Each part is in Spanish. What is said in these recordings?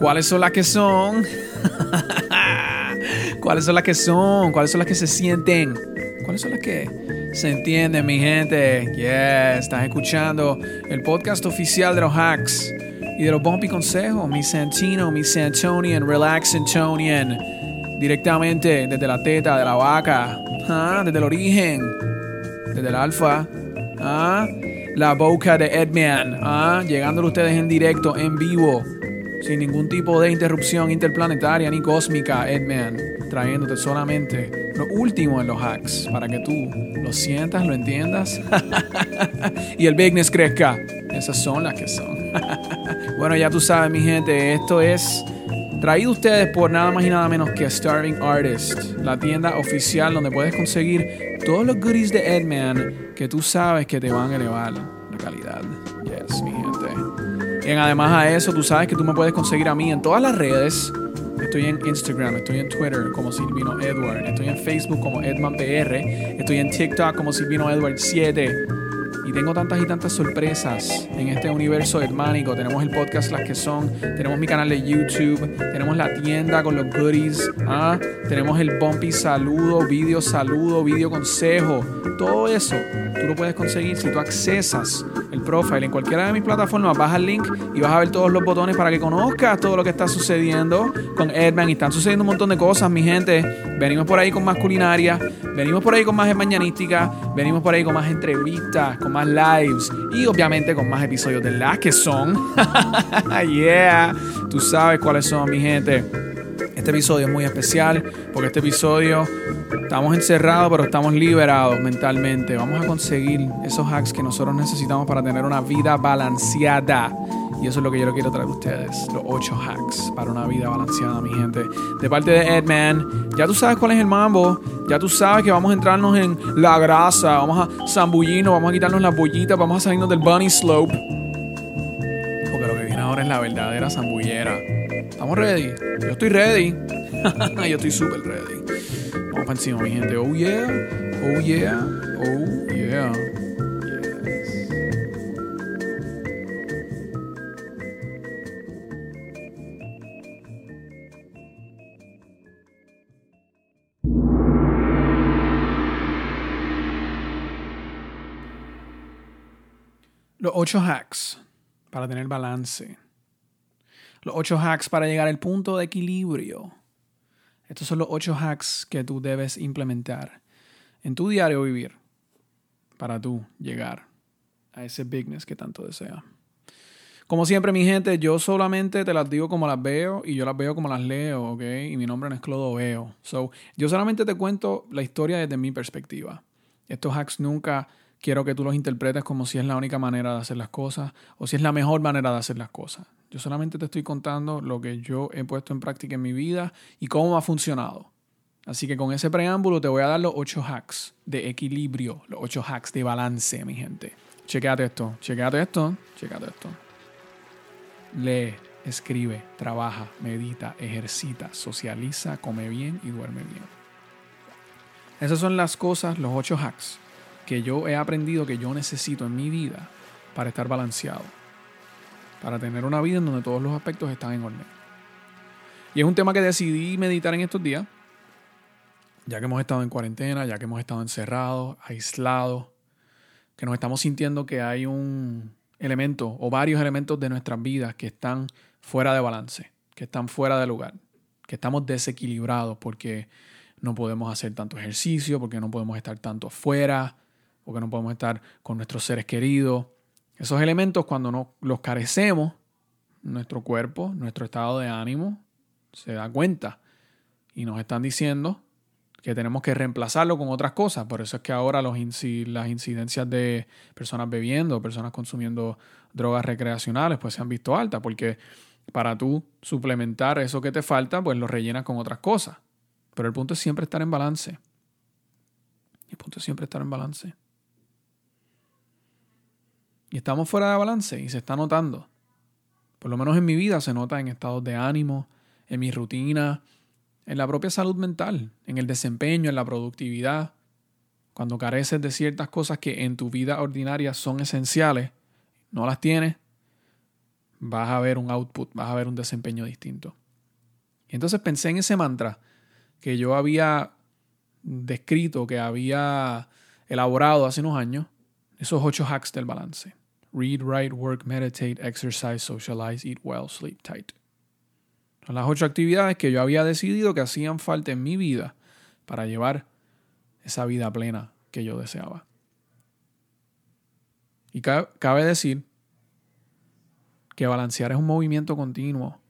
¿Cuáles son las que son? ¿Cuáles son las que son? ¿Cuáles son las que se sienten? ¿Cuáles son las que se entienden, mi gente? Yes, estás escuchando el podcast oficial de los hacks y de los bumpy consejos. Mi Santino, mi Santonian, Relax Santonian. Directamente desde la teta de la vaca. ¿ah? Desde el origen. Desde el alfa. ¿ah? La boca de Edman. ¿ah? Ustedes en directo, en vivo sin ningún tipo de interrupción interplanetaria ni cósmica, Edman, trayéndote solamente lo último en los hacks para que tú lo sientas, lo entiendas y el business crezca. Esas son las que son. bueno, ya tú sabes, mi gente, esto es traído ustedes por nada más y nada menos que Starving Artist, la tienda oficial donde puedes conseguir todos los goodies de Edman que tú sabes que te van a elevar la calidad. Yes, mi gente. Y además a eso, tú sabes que tú me puedes conseguir a mí en todas las redes. Estoy en Instagram, estoy en Twitter como Silvino Edward, estoy en Facebook como EdmanPR, estoy en TikTok como Silvino Edward 7. Y tengo tantas y tantas sorpresas en este universo hermánico. Tenemos el podcast Las que son, tenemos mi canal de YouTube, tenemos la tienda con los goodies, ¿ah? tenemos el bumpy saludo, video saludo, video consejo. Todo eso tú lo puedes conseguir si tú accesas el profile en cualquiera de mis plataformas. Baja el link y vas a ver todos los botones para que conozcas todo lo que está sucediendo con Edman. Y están sucediendo un montón de cosas, mi gente. Venimos por ahí con más culinaria, venimos por ahí con más mañanística, venimos por ahí con más entrevistas, con más lives y obviamente con más episodios de las que son. yeah, tú sabes cuáles son, mi gente. Este episodio es muy especial porque este episodio estamos encerrados pero estamos liberados mentalmente. Vamos a conseguir esos hacks que nosotros necesitamos para tener una vida balanceada. Y eso es lo que yo quiero traer a ustedes. Los 8 hacks para una vida balanceada, mi gente. De parte de Edman. Ya tú sabes cuál es el mambo. Ya tú sabes que vamos a entrarnos en la grasa. Vamos a zambullirnos. Vamos a quitarnos las bollitas. Vamos a salirnos del bunny slope. Porque lo que viene ahora es la verdadera zambullera. ¿Estamos ready? Yo estoy ready. yo estoy súper ready. Vamos para encima, mi gente. Oh yeah. Oh yeah. Oh yeah. Los ocho hacks para tener balance. Los ocho hacks para llegar al punto de equilibrio. Estos son los ocho hacks que tú debes implementar en tu diario vivir para tú llegar a ese bigness que tanto deseas. Como siempre, mi gente, yo solamente te las digo como las veo y yo las veo como las leo, ¿ok? Y mi nombre no es Clodo Veo. So, yo solamente te cuento la historia desde mi perspectiva. Estos hacks nunca quiero que tú los interpretes como si es la única manera de hacer las cosas o si es la mejor manera de hacer las cosas. Yo solamente te estoy contando lo que yo he puesto en práctica en mi vida y cómo ha funcionado. Así que con ese preámbulo te voy a dar los ocho hacks de equilibrio, los ocho hacks de balance, mi gente. Chequéate esto, chequéate esto, chequéate esto. Lee, escribe, trabaja, medita, ejercita, socializa, come bien y duerme bien. Esas son las cosas, los ocho hacks que yo he aprendido que yo necesito en mi vida para estar balanceado. Para tener una vida en donde todos los aspectos están en orden. Y es un tema que decidí meditar en estos días, ya que hemos estado en cuarentena, ya que hemos estado encerrados, aislados, que nos estamos sintiendo que hay un elemento o varios elementos de nuestras vidas que están fuera de balance, que están fuera de lugar, que estamos desequilibrados porque no podemos hacer tanto ejercicio, porque no podemos estar tanto fuera, porque no podemos estar con nuestros seres queridos. Esos elementos cuando no los carecemos, nuestro cuerpo, nuestro estado de ánimo se da cuenta y nos están diciendo que tenemos que reemplazarlo con otras cosas. Por eso es que ahora las incidencias de personas bebiendo, personas consumiendo drogas recreacionales, pues se han visto altas, porque para tú suplementar eso que te falta, pues lo rellenas con otras cosas. Pero el punto es siempre estar en balance. El punto es siempre estar en balance. Y estamos fuera de balance y se está notando. Por lo menos en mi vida se nota en estados de ánimo, en mi rutina, en la propia salud mental, en el desempeño, en la productividad. Cuando careces de ciertas cosas que en tu vida ordinaria son esenciales, no las tienes, vas a ver un output, vas a ver un desempeño distinto. Y entonces pensé en ese mantra que yo había descrito, que había elaborado hace unos años, esos ocho hacks del balance. Read, write, work, meditate, exercise, socialize, eat well, sleep tight. Son las ocho actividades que yo había decidido que hacían falta en mi vida para llevar esa vida plena que yo deseaba. Y cabe decir que balancear es un movimiento continuo.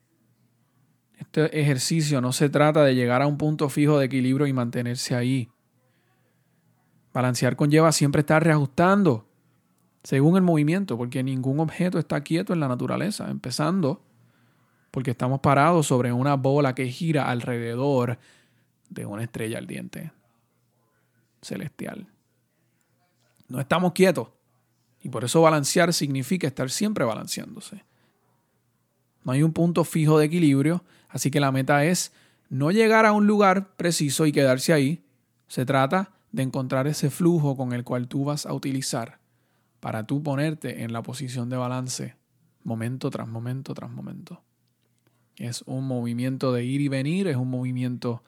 Este ejercicio no se trata de llegar a un punto fijo de equilibrio y mantenerse ahí. Balancear conlleva siempre estar reajustando según el movimiento, porque ningún objeto está quieto en la naturaleza, empezando porque estamos parados sobre una bola que gira alrededor de una estrella ardiente celestial. No estamos quietos. Y por eso balancear significa estar siempre balanceándose. No hay un punto fijo de equilibrio, así que la meta es no llegar a un lugar preciso y quedarse ahí. Se trata de encontrar ese flujo con el cual tú vas a utilizar para tú ponerte en la posición de balance momento tras momento tras momento. Es un movimiento de ir y venir, es un movimiento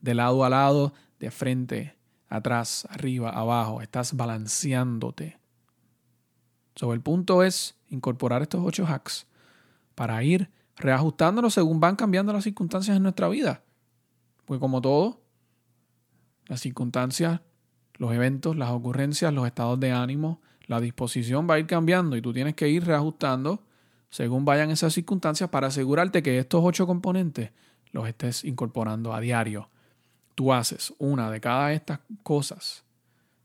de lado a lado, de frente, atrás, arriba, abajo. Estás balanceándote. Sobre el punto es incorporar estos ocho hacks para ir reajustándonos según van cambiando las circunstancias en nuestra vida. Porque como todo, las circunstancias, los eventos, las ocurrencias, los estados de ánimo, la disposición va a ir cambiando y tú tienes que ir reajustando según vayan esas circunstancias para asegurarte que estos ocho componentes los estés incorporando a diario. Tú haces una de cada estas cosas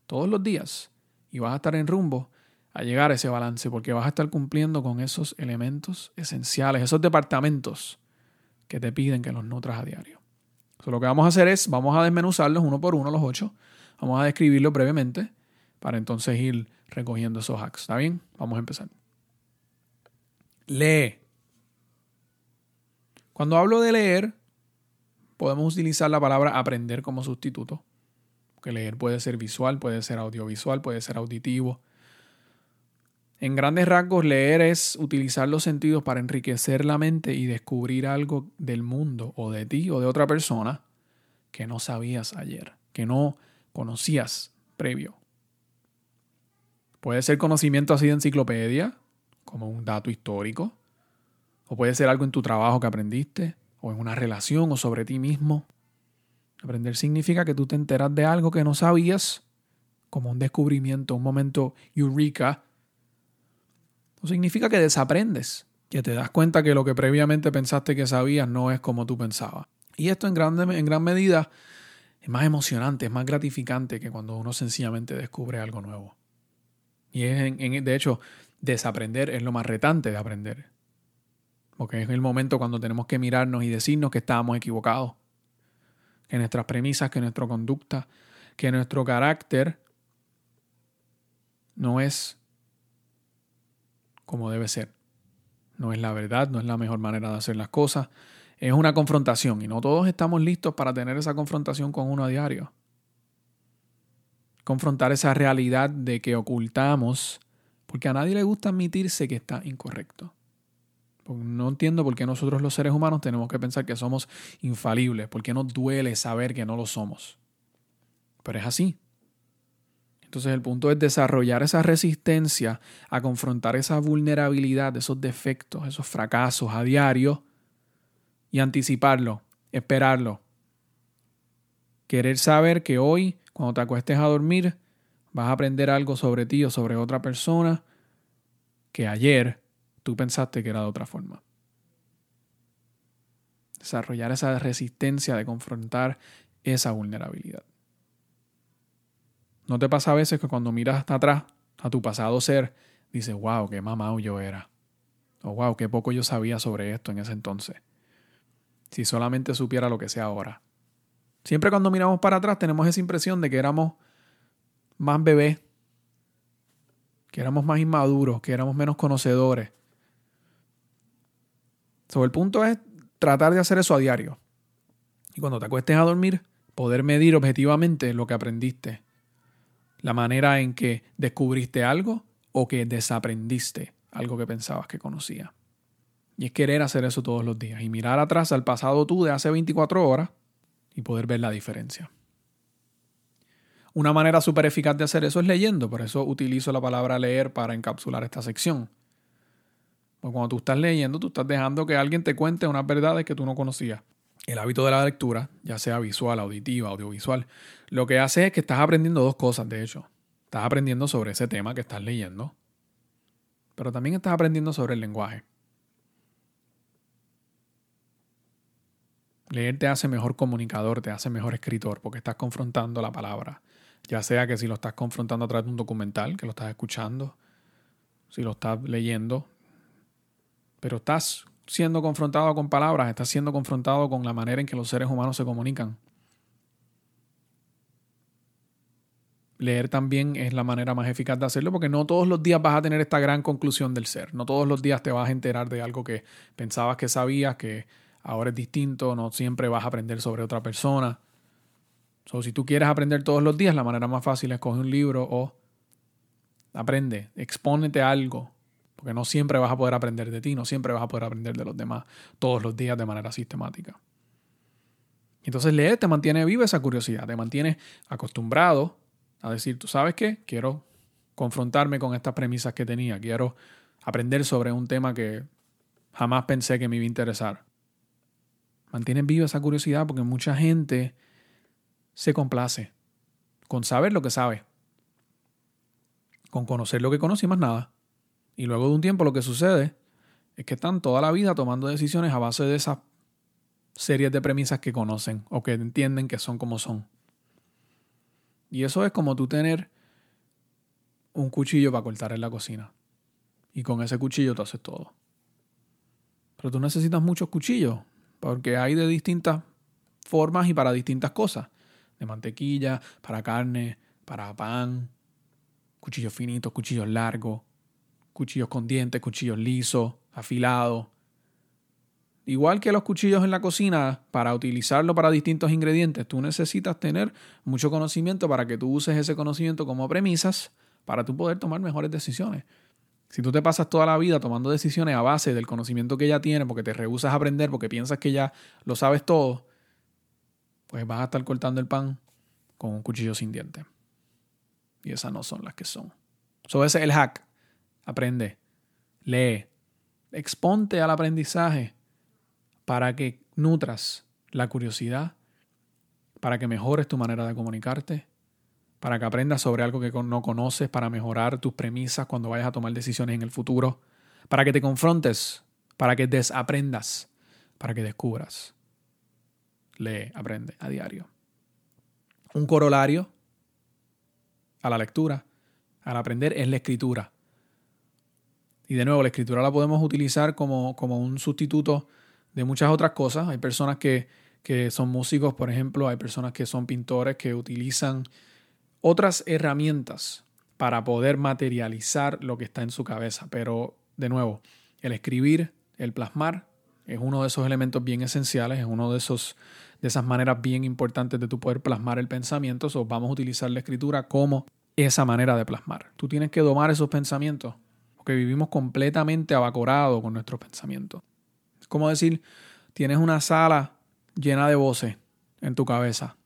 todos los días y vas a estar en rumbo a llegar a ese balance porque vas a estar cumpliendo con esos elementos esenciales, esos departamentos que te piden que los nutras a diario. lo que vamos a hacer es, vamos a desmenuzarlos uno por uno, los ocho, vamos a describirlos brevemente para entonces ir recogiendo esos hacks. ¿Está bien? Vamos a empezar. Lee. Cuando hablo de leer, podemos utilizar la palabra aprender como sustituto. Porque leer puede ser visual, puede ser audiovisual, puede ser auditivo, en grandes rasgos, leer es utilizar los sentidos para enriquecer la mente y descubrir algo del mundo o de ti o de otra persona que no sabías ayer, que no conocías previo. Puede ser conocimiento así de enciclopedia, como un dato histórico, o puede ser algo en tu trabajo que aprendiste, o en una relación o sobre ti mismo. Aprender significa que tú te enteras de algo que no sabías, como un descubrimiento, un momento eureka no significa que desaprendes, que te das cuenta que lo que previamente pensaste que sabías no es como tú pensabas. Y esto en, grande, en gran medida es más emocionante, es más gratificante que cuando uno sencillamente descubre algo nuevo. Y es de hecho, desaprender es lo más retante de aprender. Porque es el momento cuando tenemos que mirarnos y decirnos que estábamos equivocados. Que nuestras premisas, que nuestra conducta, que nuestro carácter no es como debe ser. No es la verdad, no es la mejor manera de hacer las cosas. Es una confrontación y no todos estamos listos para tener esa confrontación con uno a diario. Confrontar esa realidad de que ocultamos, porque a nadie le gusta admitirse que está incorrecto. No entiendo por qué nosotros los seres humanos tenemos que pensar que somos infalibles, por qué nos duele saber que no lo somos. Pero es así. Entonces el punto es desarrollar esa resistencia a confrontar esa vulnerabilidad, esos defectos, esos fracasos a diario y anticiparlo, esperarlo. Querer saber que hoy, cuando te acuestes a dormir, vas a aprender algo sobre ti o sobre otra persona que ayer tú pensaste que era de otra forma. Desarrollar esa resistencia de confrontar esa vulnerabilidad. ¿No te pasa a veces que cuando miras hasta atrás a tu pasado ser, dices, wow, qué mamado yo era? O wow, qué poco yo sabía sobre esto en ese entonces. Si solamente supiera lo que sé ahora. Siempre cuando miramos para atrás tenemos esa impresión de que éramos más bebés, que éramos más inmaduros, que éramos menos conocedores. Sobre el punto es tratar de hacer eso a diario. Y cuando te acuestes a dormir, poder medir objetivamente lo que aprendiste la manera en que descubriste algo o que desaprendiste algo que pensabas que conocía. Y es querer hacer eso todos los días y mirar atrás al pasado tú de hace 24 horas y poder ver la diferencia. Una manera súper eficaz de hacer eso es leyendo, por eso utilizo la palabra leer para encapsular esta sección. Porque cuando tú estás leyendo, tú estás dejando que alguien te cuente unas verdades que tú no conocías. El hábito de la lectura, ya sea visual, auditiva, audiovisual, lo que hace es que estás aprendiendo dos cosas, de hecho. Estás aprendiendo sobre ese tema que estás leyendo, pero también estás aprendiendo sobre el lenguaje. Leer te hace mejor comunicador, te hace mejor escritor, porque estás confrontando la palabra. Ya sea que si lo estás confrontando a través de un documental, que lo estás escuchando, si lo estás leyendo, pero estás siendo confrontado con palabras, estás siendo confrontado con la manera en que los seres humanos se comunican. Leer también es la manera más eficaz de hacerlo porque no todos los días vas a tener esta gran conclusión del ser. No todos los días te vas a enterar de algo que pensabas que sabías, que ahora es distinto, no siempre vas a aprender sobre otra persona. So, si tú quieres aprender todos los días, la manera más fácil es coger un libro o aprende, expónete a algo, porque no siempre vas a poder aprender de ti, no siempre vas a poder aprender de los demás todos los días de manera sistemática. Entonces leer te mantiene viva esa curiosidad, te mantiene acostumbrado a decir, tú sabes qué, quiero confrontarme con estas premisas que tenía, quiero aprender sobre un tema que jamás pensé que me iba a interesar. Mantienen viva esa curiosidad porque mucha gente se complace con saber lo que sabe, con conocer lo que conoce y más nada. Y luego de un tiempo lo que sucede es que están toda la vida tomando decisiones a base de esas series de premisas que conocen o que entienden que son como son. Y eso es como tú tener un cuchillo para cortar en la cocina. Y con ese cuchillo tú haces todo. Pero tú necesitas muchos cuchillos porque hay de distintas formas y para distintas cosas. De mantequilla, para carne, para pan, cuchillos finitos, cuchillos largos, cuchillos con dientes, cuchillos lisos, afilados. Igual que los cuchillos en la cocina, para utilizarlo para distintos ingredientes, tú necesitas tener mucho conocimiento para que tú uses ese conocimiento como premisas para tú poder tomar mejores decisiones. Si tú te pasas toda la vida tomando decisiones a base del conocimiento que ya tienes, porque te rehusas a aprender, porque piensas que ya lo sabes todo, pues vas a estar cortando el pan con un cuchillo sin dientes. Y esas no son las que son. Eso ese es el hack. Aprende, lee, exponte al aprendizaje para que nutras la curiosidad, para que mejores tu manera de comunicarte, para que aprendas sobre algo que no conoces, para mejorar tus premisas cuando vayas a tomar decisiones en el futuro, para que te confrontes, para que desaprendas, para que descubras. Lee, aprende a diario. Un corolario a la lectura, al aprender, es la escritura. Y de nuevo, la escritura la podemos utilizar como, como un sustituto de muchas otras cosas. Hay personas que, que son músicos, por ejemplo, hay personas que son pintores que utilizan otras herramientas para poder materializar lo que está en su cabeza. Pero, de nuevo, el escribir, el plasmar, es uno de esos elementos bien esenciales, es uno de esos de esas maneras bien importantes de tu poder plasmar el pensamiento. So, vamos a utilizar la escritura como esa manera de plasmar. Tú tienes que domar esos pensamientos, porque vivimos completamente abacorados con nuestros pensamientos. Es como decir, tienes una sala llena de voces en tu cabeza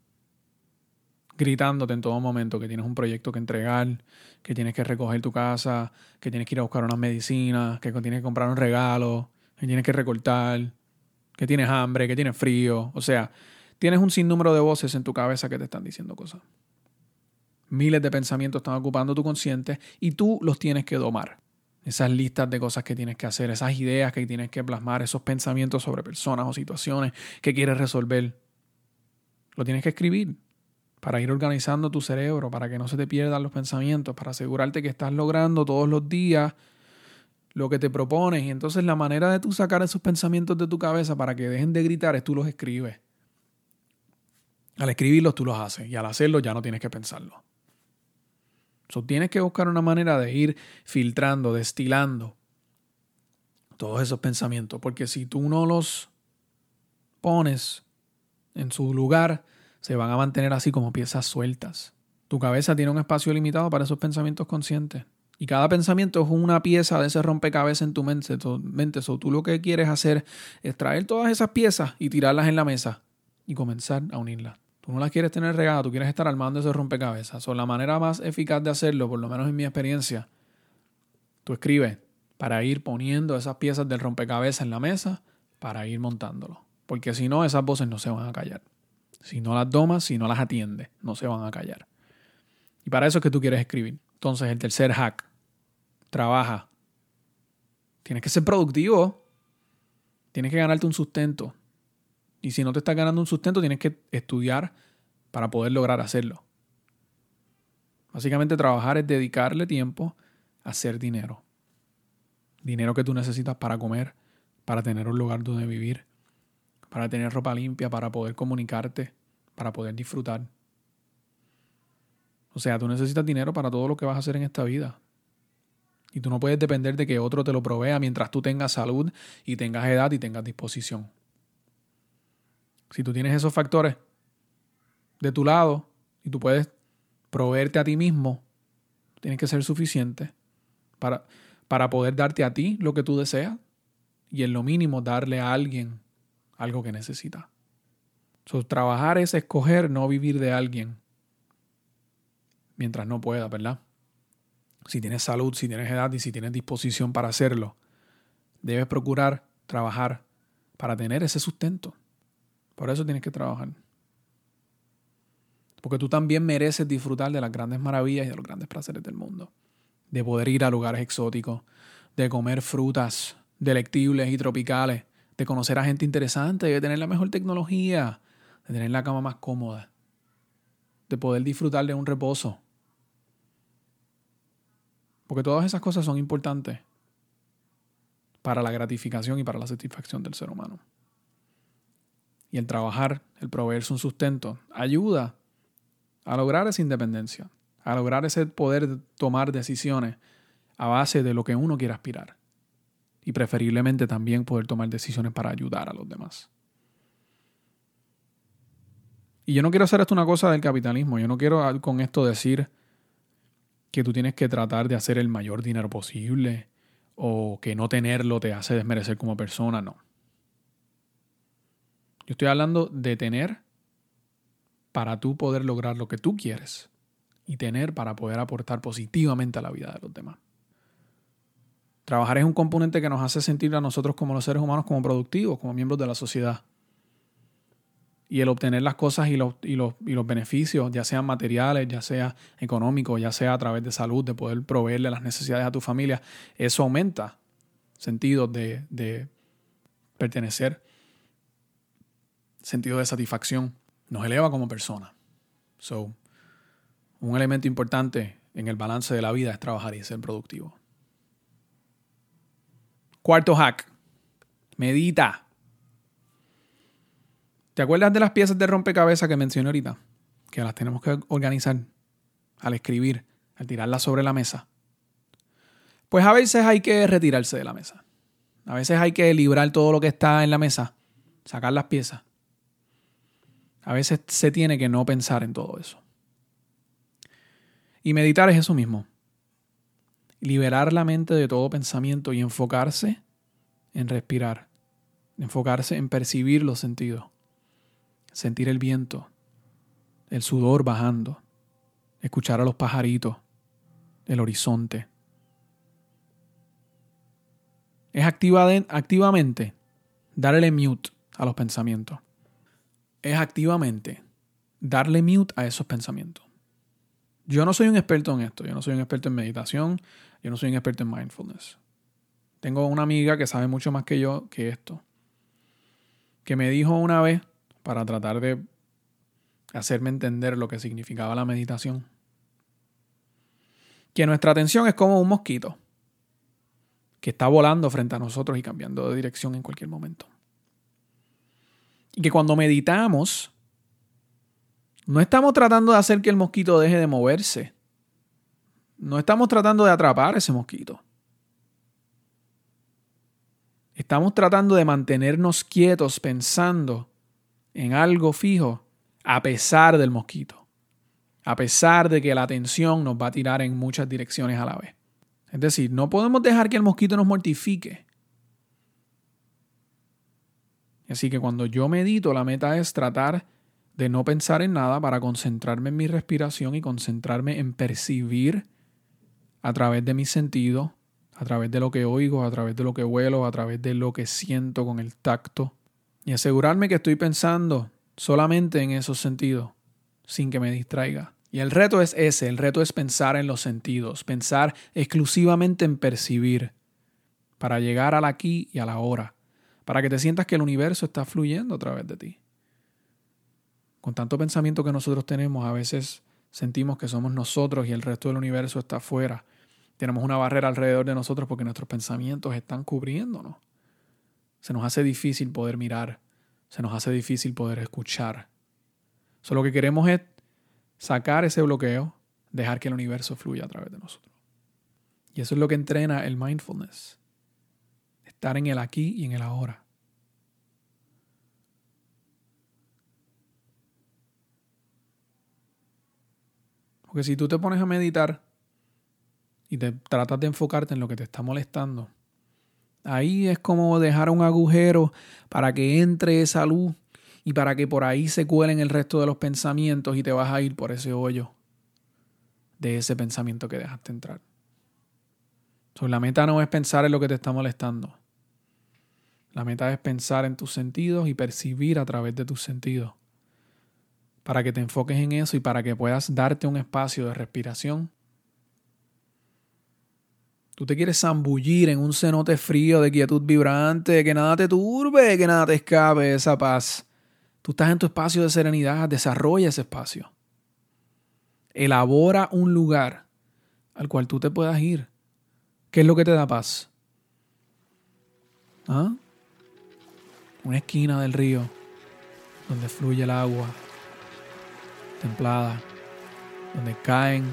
gritándote en todo momento que tienes un proyecto que entregar, que tienes que recoger tu casa, que tienes que ir a buscar unas medicinas, que tienes que comprar un regalo, que tienes que recortar, que tienes hambre, que tienes frío. O sea, tienes un sinnúmero de voces en tu cabeza que te están diciendo cosas. Miles de pensamientos están ocupando tu consciente y tú los tienes que domar. Esas listas de cosas que tienes que hacer, esas ideas que tienes que plasmar, esos pensamientos sobre personas o situaciones que quieres resolver. Lo tienes que escribir para ir organizando tu cerebro, para que no se te pierdan los pensamientos, para asegurarte que estás logrando todos los días lo que te propones. Y entonces la manera de tú sacar esos pensamientos de tu cabeza para que dejen de gritar es tú los escribes. Al escribirlos tú los haces y al hacerlo ya no tienes que pensarlo. So, tienes que buscar una manera de ir filtrando, destilando todos esos pensamientos, porque si tú no los pones en su lugar, se van a mantener así como piezas sueltas. Tu cabeza tiene un espacio limitado para esos pensamientos conscientes. Y cada pensamiento es una pieza de ese rompecabezas en tu mente. mente. So, tú lo que quieres hacer es traer todas esas piezas y tirarlas en la mesa y comenzar a unirlas. Tú no las quieres tener regadas, tú quieres estar armando ese rompecabezas. So, la manera más eficaz de hacerlo, por lo menos en mi experiencia, tú escribes para ir poniendo esas piezas del rompecabezas en la mesa, para ir montándolo. Porque si no, esas voces no se van a callar. Si no las domas, si no las atiendes, no se van a callar. Y para eso es que tú quieres escribir. Entonces, el tercer hack, trabaja. Tienes que ser productivo. Tienes que ganarte un sustento. Y si no te estás ganando un sustento, tienes que estudiar para poder lograr hacerlo. Básicamente trabajar es dedicarle tiempo a hacer dinero. Dinero que tú necesitas para comer, para tener un lugar donde vivir, para tener ropa limpia, para poder comunicarte, para poder disfrutar. O sea, tú necesitas dinero para todo lo que vas a hacer en esta vida. Y tú no puedes depender de que otro te lo provea mientras tú tengas salud y tengas edad y tengas disposición. Si tú tienes esos factores de tu lado y tú puedes proveerte a ti mismo, tienes que ser suficiente para, para poder darte a ti lo que tú deseas y en lo mínimo darle a alguien algo que necesita. trabajar es escoger no vivir de alguien mientras no pueda, ¿verdad? Si tienes salud, si tienes edad y si tienes disposición para hacerlo, debes procurar trabajar para tener ese sustento. Por eso tienes que trabajar. Porque tú también mereces disfrutar de las grandes maravillas y de los grandes placeres del mundo. De poder ir a lugares exóticos, de comer frutas delectibles y tropicales, de conocer a gente interesante, de tener la mejor tecnología, de tener la cama más cómoda, de poder disfrutar de un reposo, porque todas esas cosas son importantes para la gratificación y para la satisfacción del ser humano. Y el trabajar, el proveerse un sustento, ayuda a lograr esa independencia, a lograr ese poder tomar decisiones a base de lo que uno quiere aspirar. Y preferiblemente también poder tomar decisiones para ayudar a los demás. Y yo no quiero hacer esto una cosa del capitalismo. Yo no quiero con esto decir que tú tienes que tratar de hacer el mayor dinero posible o que no tenerlo te hace desmerecer como persona, no. Yo estoy hablando de tener para tú poder lograr lo que tú quieres y tener para poder aportar positivamente a la vida de los demás. Trabajar es un componente que nos hace sentir a nosotros como los seres humanos como productivos, como miembros de la sociedad y el obtener las cosas y los, y, los, y los, beneficios, ya sean materiales, ya sea económicos, ya sea a través de salud, de poder proveerle las necesidades a tu familia, eso aumenta sentido de, de pertenecer, sentido de satisfacción, nos eleva como persona. So, un elemento importante en el balance de la vida es trabajar y ser productivo. Cuarto hack, medita. ¿Te acuerdas de las piezas de rompecabezas que mencioné ahorita? Que las tenemos que organizar al escribir, al tirarlas sobre la mesa. Pues a veces hay que retirarse de la mesa. A veces hay que librar todo lo que está en la mesa, sacar las piezas. A veces se tiene que no pensar en todo eso. Y meditar es eso mismo. Liberar la mente de todo pensamiento y enfocarse en respirar. Enfocarse en percibir los sentidos sentir el viento, el sudor bajando, escuchar a los pajaritos, el horizonte. Es activamente darle mute a los pensamientos. Es activamente darle mute a esos pensamientos. Yo no soy un experto en esto, yo no soy un experto en meditación, yo no soy un experto en mindfulness. Tengo una amiga que sabe mucho más que yo que esto, que me dijo una vez para tratar de hacerme entender lo que significaba la meditación. Que nuestra atención es como un mosquito que está volando frente a nosotros y cambiando de dirección en cualquier momento. Y que cuando meditamos, no estamos tratando de hacer que el mosquito deje de moverse. No estamos tratando de atrapar ese mosquito. Estamos tratando de mantenernos quietos pensando en algo fijo a pesar del mosquito, a pesar de que la atención nos va a tirar en muchas direcciones a la vez. Es decir, no podemos dejar que el mosquito nos mortifique. Así que cuando yo medito, la meta es tratar de no pensar en nada para concentrarme en mi respiración y concentrarme en percibir a través de mis sentidos, a través de lo que oigo, a través de lo que huelo, a través de lo que siento con el tacto y asegurarme que estoy pensando solamente en esos sentidos, sin que me distraiga. Y el reto es ese, el reto es pensar en los sentidos, pensar exclusivamente en percibir, para llegar al aquí y a la hora, para que te sientas que el universo está fluyendo a través de ti. Con tanto pensamiento que nosotros tenemos, a veces sentimos que somos nosotros y el resto del universo está afuera. Tenemos una barrera alrededor de nosotros porque nuestros pensamientos están cubriéndonos. Se nos hace difícil poder mirar, se nos hace difícil poder escuchar. Solo lo que queremos es sacar ese bloqueo, dejar que el universo fluya a través de nosotros. Y eso es lo que entrena el mindfulness. Estar en el aquí y en el ahora. Porque si tú te pones a meditar y te tratas de enfocarte en lo que te está molestando, Ahí es como dejar un agujero para que entre esa luz y para que por ahí se cuelen el resto de los pensamientos y te vas a ir por ese hoyo de ese pensamiento que dejaste entrar. la meta no es pensar en lo que te está molestando. La meta es pensar en tus sentidos y percibir a través de tus sentidos. Para que te enfoques en eso y para que puedas darte un espacio de respiración Tú te quieres zambullir en un cenote frío de quietud vibrante, que nada te turbe, que nada te escape esa paz. Tú estás en tu espacio de serenidad, desarrolla ese espacio. Elabora un lugar al cual tú te puedas ir. ¿Qué es lo que te da paz? ¿Ah? Una esquina del río donde fluye el agua templada, donde caen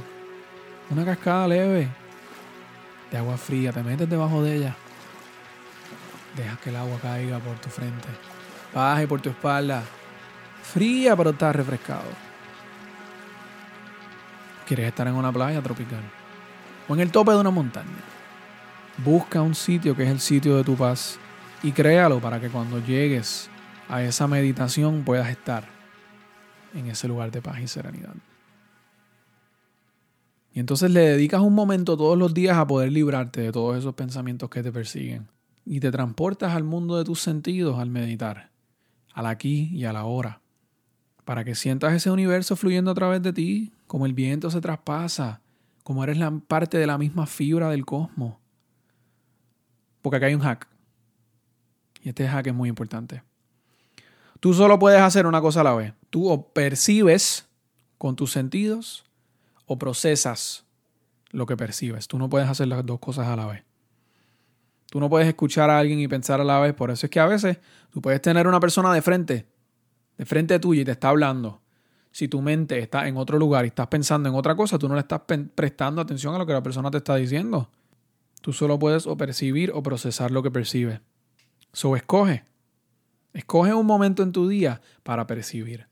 una cascada leve de agua fría, te metes debajo de ella, dejas que el agua caiga por tu frente, baje por tu espalda, fría pero estás refrescado. ¿Quieres estar en una playa tropical? O en el tope de una montaña. Busca un sitio que es el sitio de tu paz y créalo para que cuando llegues a esa meditación puedas estar en ese lugar de paz y serenidad. Y entonces le dedicas un momento todos los días a poder librarte de todos esos pensamientos que te persiguen. Y te transportas al mundo de tus sentidos al meditar, al aquí y a la hora, para que sientas ese universo fluyendo a través de ti, como el viento se traspasa, como eres la parte de la misma fibra del cosmos. Porque acá hay un hack. Y este hack es muy importante. Tú solo puedes hacer una cosa a la vez. Tú o percibes con tus sentidos o procesas lo que percibes. Tú no puedes hacer las dos cosas a la vez. Tú no puedes escuchar a alguien y pensar a la vez. Por eso es que a veces tú puedes tener una persona de frente, de frente tuyo y te está hablando. Si tu mente está en otro lugar y estás pensando en otra cosa, tú no le estás prestando atención a lo que la persona te está diciendo. Tú solo puedes o percibir o procesar lo que percibes. So escoge. Escoge un momento en tu día para percibir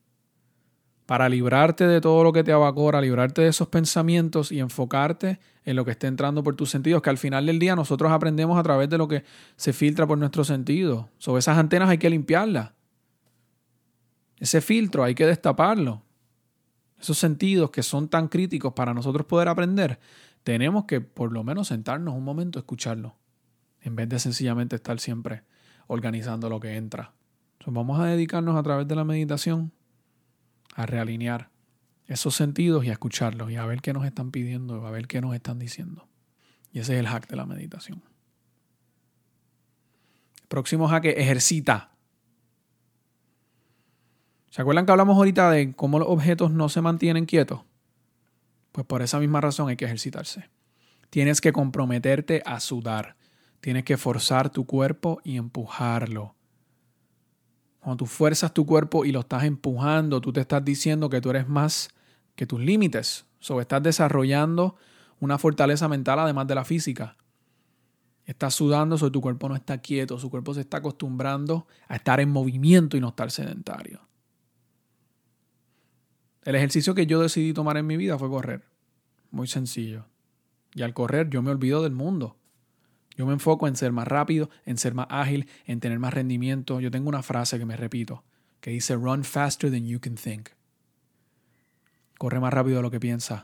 para librarte de todo lo que te abacora, librarte de esos pensamientos y enfocarte en lo que está entrando por tus sentidos, que al final del día nosotros aprendemos a través de lo que se filtra por nuestros sentidos. Sobre esas antenas hay que limpiarlas. Ese filtro hay que destaparlo. Esos sentidos que son tan críticos para nosotros poder aprender, tenemos que por lo menos sentarnos un momento a escucharlo, en vez de sencillamente estar siempre organizando lo que entra. Entonces vamos a dedicarnos a través de la meditación a realinear esos sentidos y a escucharlos y a ver qué nos están pidiendo, a ver qué nos están diciendo. Y ese es el hack de la meditación. próximo hack ejercita. ¿Se acuerdan que hablamos ahorita de cómo los objetos no se mantienen quietos? Pues por esa misma razón hay que ejercitarse. Tienes que comprometerte a sudar. Tienes que forzar tu cuerpo y empujarlo. Cuando tú fuerzas tu cuerpo y lo estás empujando, tú te estás diciendo que tú eres más que tus límites. So, estás desarrollando una fortaleza mental además de la física. Estás sudando, so, tu cuerpo no está quieto, su cuerpo se está acostumbrando a estar en movimiento y no estar sedentario. El ejercicio que yo decidí tomar en mi vida fue correr. Muy sencillo. Y al correr yo me olvido del mundo. Yo me enfoco en ser más rápido, en ser más ágil, en tener más rendimiento. Yo tengo una frase que me repito, que dice, run faster than you can think. Corre más rápido de lo que piensas.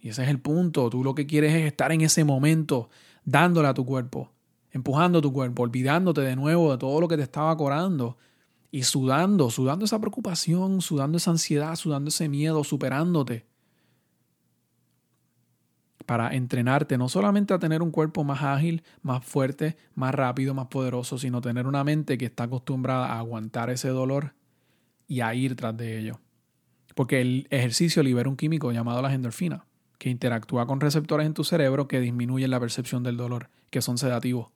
Y ese es el punto. Tú lo que quieres es estar en ese momento, dándole a tu cuerpo, empujando tu cuerpo, olvidándote de nuevo de todo lo que te estaba corando y sudando, sudando esa preocupación, sudando esa ansiedad, sudando ese miedo, superándote. Para entrenarte no solamente a tener un cuerpo más ágil, más fuerte, más rápido, más poderoso, sino tener una mente que está acostumbrada a aguantar ese dolor y a ir tras de ello. Porque el ejercicio libera un químico llamado la endorfina, que interactúa con receptores en tu cerebro que disminuyen la percepción del dolor, que son sedativos.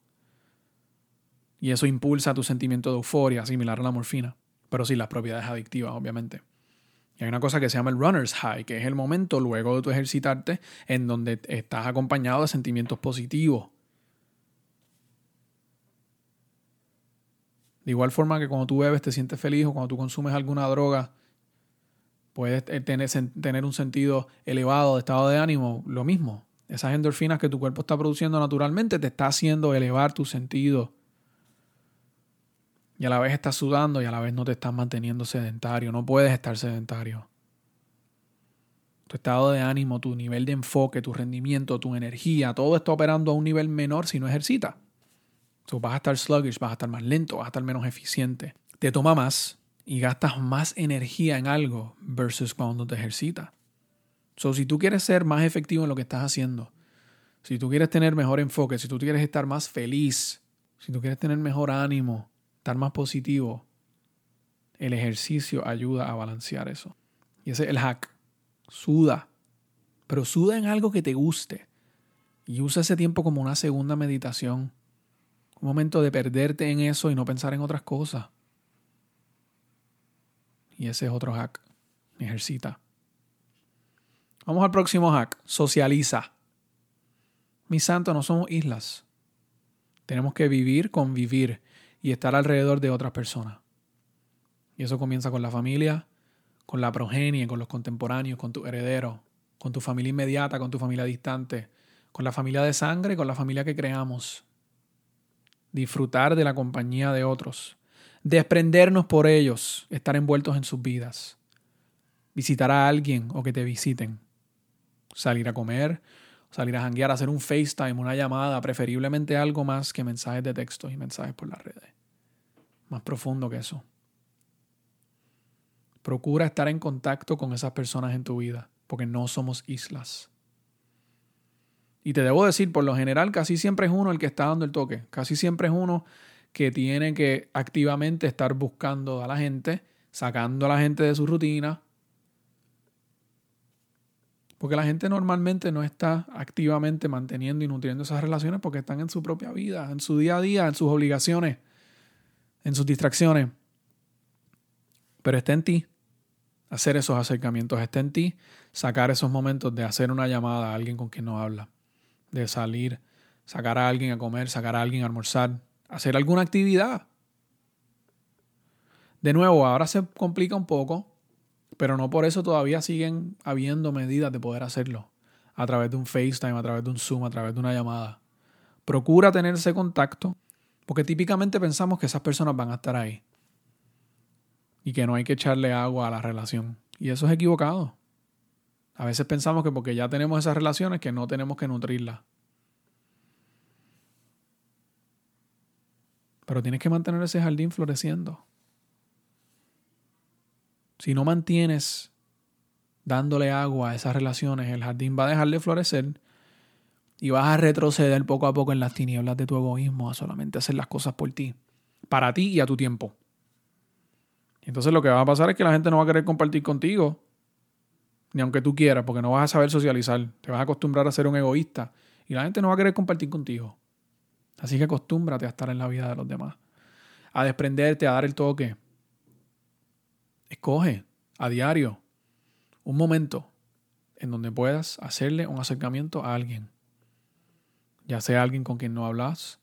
Y eso impulsa tu sentimiento de euforia, similar a la morfina, pero sin las propiedades adictivas, obviamente. Y hay una cosa que se llama el runner's high, que es el momento luego de tu ejercitarte en donde estás acompañado de sentimientos positivos. De igual forma que cuando tú bebes te sientes feliz o cuando tú consumes alguna droga puedes tener, tener un sentido elevado de estado de ánimo, lo mismo. Esas endorfinas que tu cuerpo está produciendo naturalmente te está haciendo elevar tu sentido. Y a la vez estás sudando y a la vez no te estás manteniendo sedentario. No puedes estar sedentario. Tu estado de ánimo, tu nivel de enfoque, tu rendimiento, tu energía, todo está operando a un nivel menor si no ejercitas. Tú vas a estar sluggish, vas a estar más lento, vas a estar menos eficiente. Te toma más y gastas más energía en algo versus cuando te ejercitas. So, si tú quieres ser más efectivo en lo que estás haciendo, si tú quieres tener mejor enfoque, si tú quieres estar más feliz, si tú quieres tener mejor ánimo, estar más positivo, el ejercicio ayuda a balancear eso. Y ese es el hack. Suda. Pero suda en algo que te guste. Y usa ese tiempo como una segunda meditación. Un momento de perderte en eso y no pensar en otras cosas. Y ese es otro hack. Ejercita. Vamos al próximo hack. Socializa. Mis santos, no somos islas. Tenemos que vivir, convivir y estar alrededor de otras personas. Y eso comienza con la familia, con la progenie, con los contemporáneos, con tu heredero, con tu familia inmediata, con tu familia distante, con la familia de sangre, con la familia que creamos. Disfrutar de la compañía de otros desprendernos por ellos, estar envueltos en sus vidas, visitar a alguien o que te visiten, salir a comer, salir a janguear, hacer un FaceTime, una llamada, preferiblemente algo más que mensajes de texto y mensajes por las redes. Más profundo que eso. Procura estar en contacto con esas personas en tu vida, porque no somos islas. Y te debo decir, por lo general, casi siempre es uno el que está dando el toque. Casi siempre es uno que tiene que activamente estar buscando a la gente, sacando a la gente de su rutina. Porque la gente normalmente no está activamente manteniendo y nutriendo esas relaciones porque están en su propia vida, en su día a día, en sus obligaciones, en sus distracciones. Pero está en ti hacer esos acercamientos, está en ti sacar esos momentos de hacer una llamada a alguien con quien no habla, de salir, sacar a alguien a comer, sacar a alguien a almorzar, hacer alguna actividad. De nuevo, ahora se complica un poco, pero no por eso todavía siguen habiendo medidas de poder hacerlo. A través de un FaceTime, a través de un Zoom, a través de una llamada. Procura tener ese contacto, porque típicamente pensamos que esas personas van a estar ahí. Y que no hay que echarle agua a la relación. Y eso es equivocado. A veces pensamos que porque ya tenemos esas relaciones que no tenemos que nutrirlas. Pero tienes que mantener ese jardín floreciendo. Si no mantienes dándole agua a esas relaciones, el jardín va a dejar de florecer y vas a retroceder poco a poco en las tinieblas de tu egoísmo a solamente hacer las cosas por ti, para ti y a tu tiempo. Entonces lo que va a pasar es que la gente no va a querer compartir contigo, ni aunque tú quieras, porque no vas a saber socializar, te vas a acostumbrar a ser un egoísta y la gente no va a querer compartir contigo. Así que acostúmbrate a estar en la vida de los demás, a desprenderte, a dar el toque. Escoge a diario un momento en donde puedas hacerle un acercamiento a alguien, ya sea alguien con quien no hablas,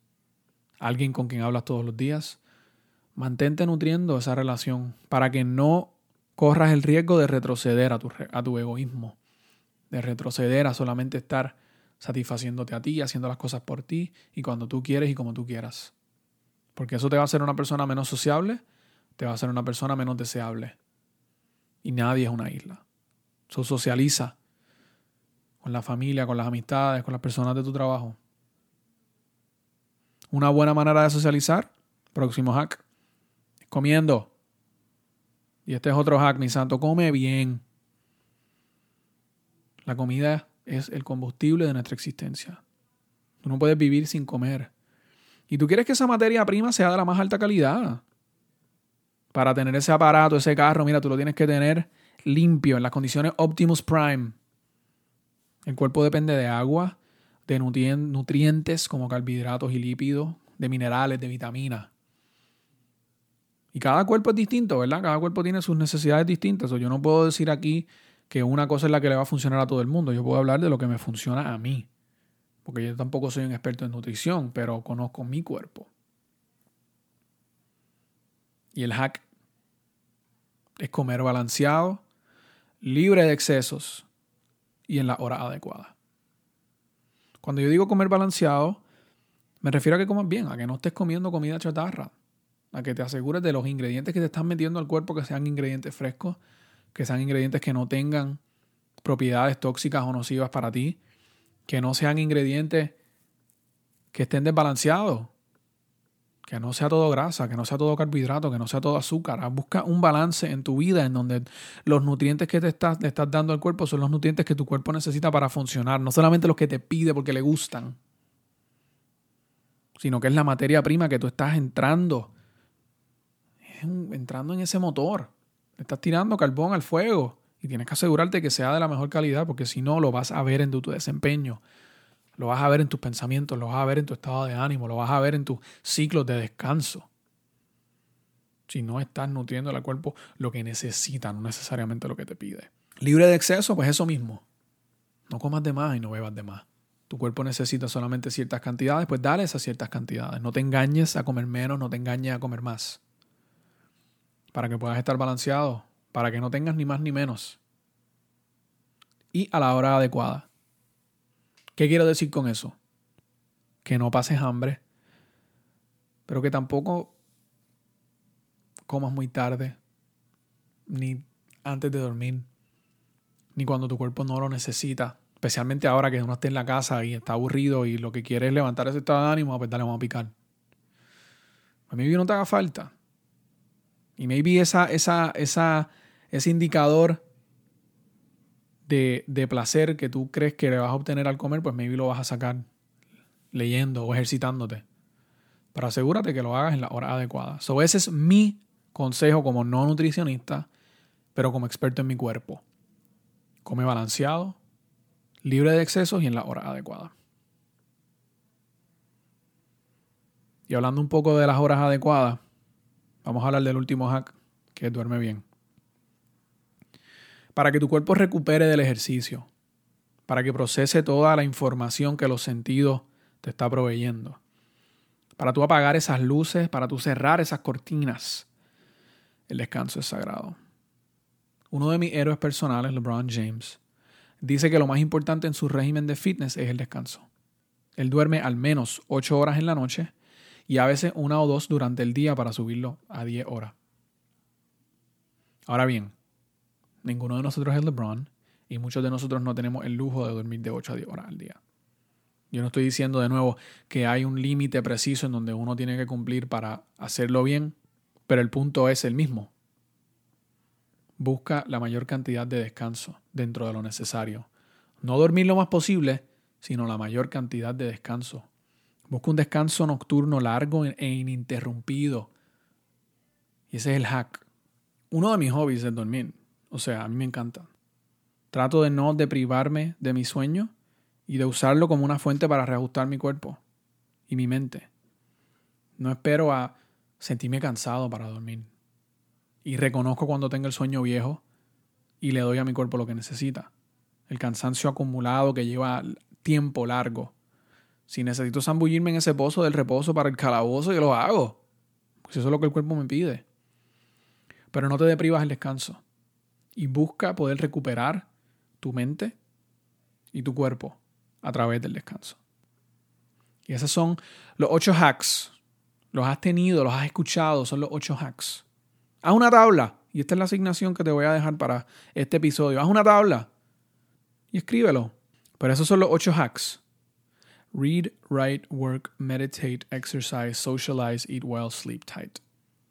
alguien con quien hablas todos los días. Mantente nutriendo esa relación para que no corras el riesgo de retroceder a tu, a tu egoísmo, de retroceder a solamente estar satisfaciéndote a ti, haciendo las cosas por ti y cuando tú quieres y como tú quieras. Porque eso te va a hacer una persona menos sociable, te va a hacer una persona menos deseable. Y nadie es una isla. Eso socializa con la familia, con las amistades, con las personas de tu trabajo. Una buena manera de socializar, próximo hack, comiendo. Y este es otro hack, mi santo, come bien. La comida es el combustible de nuestra existencia. Tú no puedes vivir sin comer. Y tú quieres que esa materia prima sea de la más alta calidad. Para tener ese aparato, ese carro, mira, tú lo tienes que tener limpio, en las condiciones Optimus Prime. El cuerpo depende de agua, de nutrientes como carbohidratos y lípidos, de minerales, de vitaminas. Y cada cuerpo es distinto, ¿verdad? Cada cuerpo tiene sus necesidades distintas. O yo no puedo decir aquí que una cosa es la que le va a funcionar a todo el mundo. Yo puedo hablar de lo que me funciona a mí. Porque yo tampoco soy un experto en nutrición, pero conozco mi cuerpo. Y el hack es comer balanceado, libre de excesos y en la hora adecuada. Cuando yo digo comer balanceado, me refiero a que comas bien, a que no estés comiendo comida chatarra, a que te asegures de los ingredientes que te están metiendo al cuerpo que sean ingredientes frescos, que sean ingredientes que no tengan propiedades tóxicas o nocivas para ti, que no sean ingredientes que estén desbalanceados, que no sea todo grasa, que no sea todo carbohidrato, que no sea todo azúcar. Busca un balance en tu vida en donde los nutrientes que te estás, dando al cuerpo son los nutrientes que tu cuerpo necesita para funcionar, no solamente los que te pide porque le gustan, sino que es la materia prima que tú estás entrando, entrando en ese motor. Estás tirando carbón al fuego y tienes que asegurarte que sea de la mejor calidad porque si no lo vas a ver en tu, desempeño, lo vas a ver en tus pensamientos, lo vas a ver en tu estado de ánimo, lo vas a ver en tus ciclos de descanso. Si no estás nutriendo al cuerpo lo que necesita, no necesariamente lo que te pide. Libre de exceso, pues eso mismo. No comas de más y no bebas de más. Tu cuerpo necesita solamente ciertas cantidades, pues dale esas ciertas cantidades. No te engañes a comer menos, no te engañes a comer más para que puedas estar balanceado, para que no tengas ni más ni menos. Y a la hora adecuada. ¿Qué quiero decir con eso? Que no pases hambre, pero que tampoco comas muy tarde, ni antes de dormir, ni cuando tu cuerpo no lo necesita. Especialmente ahora que uno está en la casa y está aburrido y lo que quiere es levantar ese estado de ánimo, pues dale, vamos a picar. A mí no te haga falta. Y maybe esa, esa, esa, ese indicador de, de, placer que tú crees que le vas a obtener al comer, pues maybe lo vas a sacar leyendo o ejercitándote. Pero asegúrate que lo hagas en la hora adecuada. So, ese es mi consejo como no nutricionista, pero como experto en mi cuerpo. Come balanceado, libre de excesos y en la hora adecuada. Y hablando un poco de las horas adecuadas, Vamos a hablar del último hack, que es duerme bien. Para que tu cuerpo recupere del ejercicio, para que procese toda la información que los sentidos te está proveyendo, para tú apagar esas luces, para tú cerrar esas cortinas, el descanso es sagrado. Uno de mis héroes personales, LeBron James, dice que lo más importante en su régimen de fitness es el descanso. Él duerme al menos 8 horas en la noche y a veces una o dos durante el día para subirlo a 10 horas. Ahora bien, ninguno de nosotros es LeBron y muchos de nosotros no tenemos el lujo de dormir de 8 a 10 horas al día. Yo no estoy diciendo de nuevo que hay un límite preciso en donde uno tiene que cumplir para hacerlo bien, pero el punto es el mismo. Busca la mayor cantidad de descanso dentro de lo necesario. No dormir lo más posible, sino la mayor cantidad de descanso Busca un descanso nocturno largo e ininterrumpido. Y ese es el hack. Uno de mis hobbies es dormir. O sea, a mí me encanta. Trato de no deprivarme de mi sueño y de usarlo como una fuente para reajustar mi cuerpo y mi mente. No espero a sentirme cansado para dormir. Y reconozco cuando tengo el sueño viejo y le doy a mi cuerpo lo que necesita. El cansancio acumulado que lleva tiempo largo si necesito zambullirme en ese pozo del reposo para el calabozo, yo lo hago. Pues eso es lo que el cuerpo me pide. Pero no te deprivas el descanso. Y busca poder recuperar tu mente y tu cuerpo a través del descanso. Y esos son los ocho hacks. Los has tenido, los has escuchado, son los ocho hacks. Haz una tabla, y esta es la asignación que te voy a dejar para este episodio. Haz una tabla y escríbelo. Pero esos son los ocho hacks. Read, write, work, meditate, exercise, socialize, eat well, sleep tight.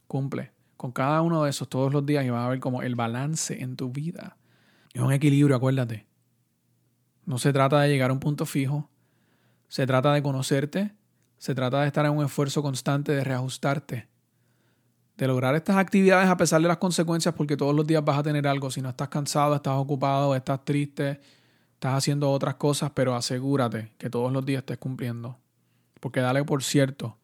Cumple con cada uno de esos todos los días y vas a ver como el balance en tu vida. Es un equilibrio, acuérdate. No se trata de llegar a un punto fijo. Se trata de conocerte. Se trata de estar en un esfuerzo constante de reajustarte. De lograr estas actividades a pesar de las consecuencias porque todos los días vas a tener algo. Si no estás cansado, estás ocupado, estás triste, estás haciendo otras cosas, pero asegúrate que todos los días estés cumpliendo. Porque dale por cierto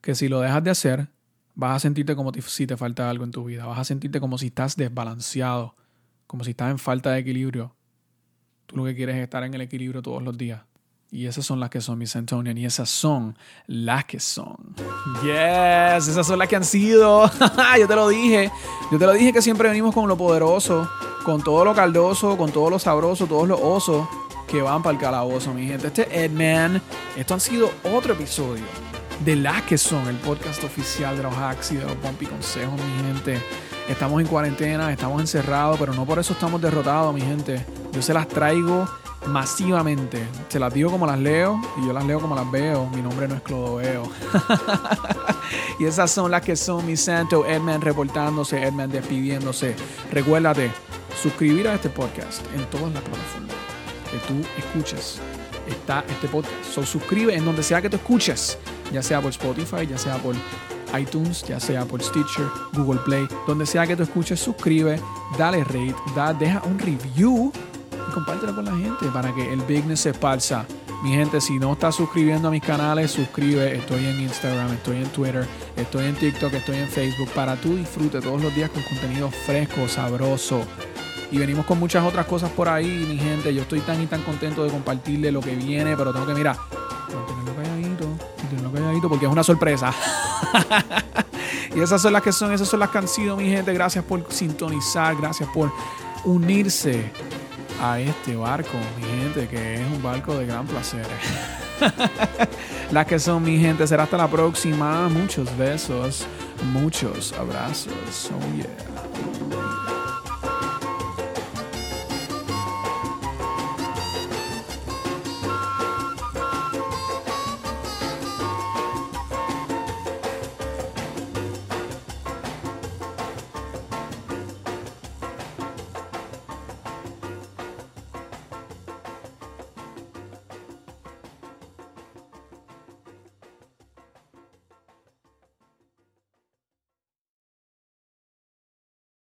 que si lo dejas de hacer, vas a sentirte como si te falta algo en tu vida. Vas a sentirte como si estás desbalanceado, como si estás en falta de equilibrio. Tú lo que quieres es estar en el equilibrio todos los días. Y esas son las que son, mis Antonian. Y esas son las que son. Yes, esas son las que han sido. Yo te lo dije. Yo te lo dije que siempre venimos con lo poderoso, con todo lo caldoso, con todo lo sabroso, todos los osos que van para el calabozo, mi gente. Este es Edman. Esto han sido otro episodio de las que son el podcast oficial de los hacks y de los bumpy consejos, mi gente. Estamos en cuarentena, estamos encerrados, pero no por eso estamos derrotados, mi gente. Yo se las traigo masivamente. Se las digo como las leo y yo las leo como las veo. Mi nombre no es Clodoveo. y esas son las que son mi santo Edman reportándose, Edman despidiéndose. Recuérdate, suscribir a este podcast en todas las plataformas que tú escuches. Está este podcast. So, suscribe en donde sea que te escuches, ya sea por Spotify, ya sea por iTunes, ya sea por Stitcher, Google Play, donde sea que tú escuches, suscribe, dale rate, da, deja un review y compártelo con la gente para que el business se esparza. Mi gente, si no estás suscribiendo a mis canales, suscribe. Estoy en Instagram, estoy en Twitter, estoy en TikTok, estoy en Facebook para tu disfrute todos los días con contenido fresco, sabroso. Y venimos con muchas otras cosas por ahí, mi gente. Yo estoy tan y tan contento de compartirle lo que viene, pero tengo que, mira, mantenerlo calladito, porque es una sorpresa. y esas son las que son, esas son las que han sido, mi gente. Gracias por sintonizar, gracias por unirse a este barco, mi gente, que es un barco de gran placer. Las que son mi gente, será hasta la próxima. Muchos besos, muchos abrazos. Oh yeah.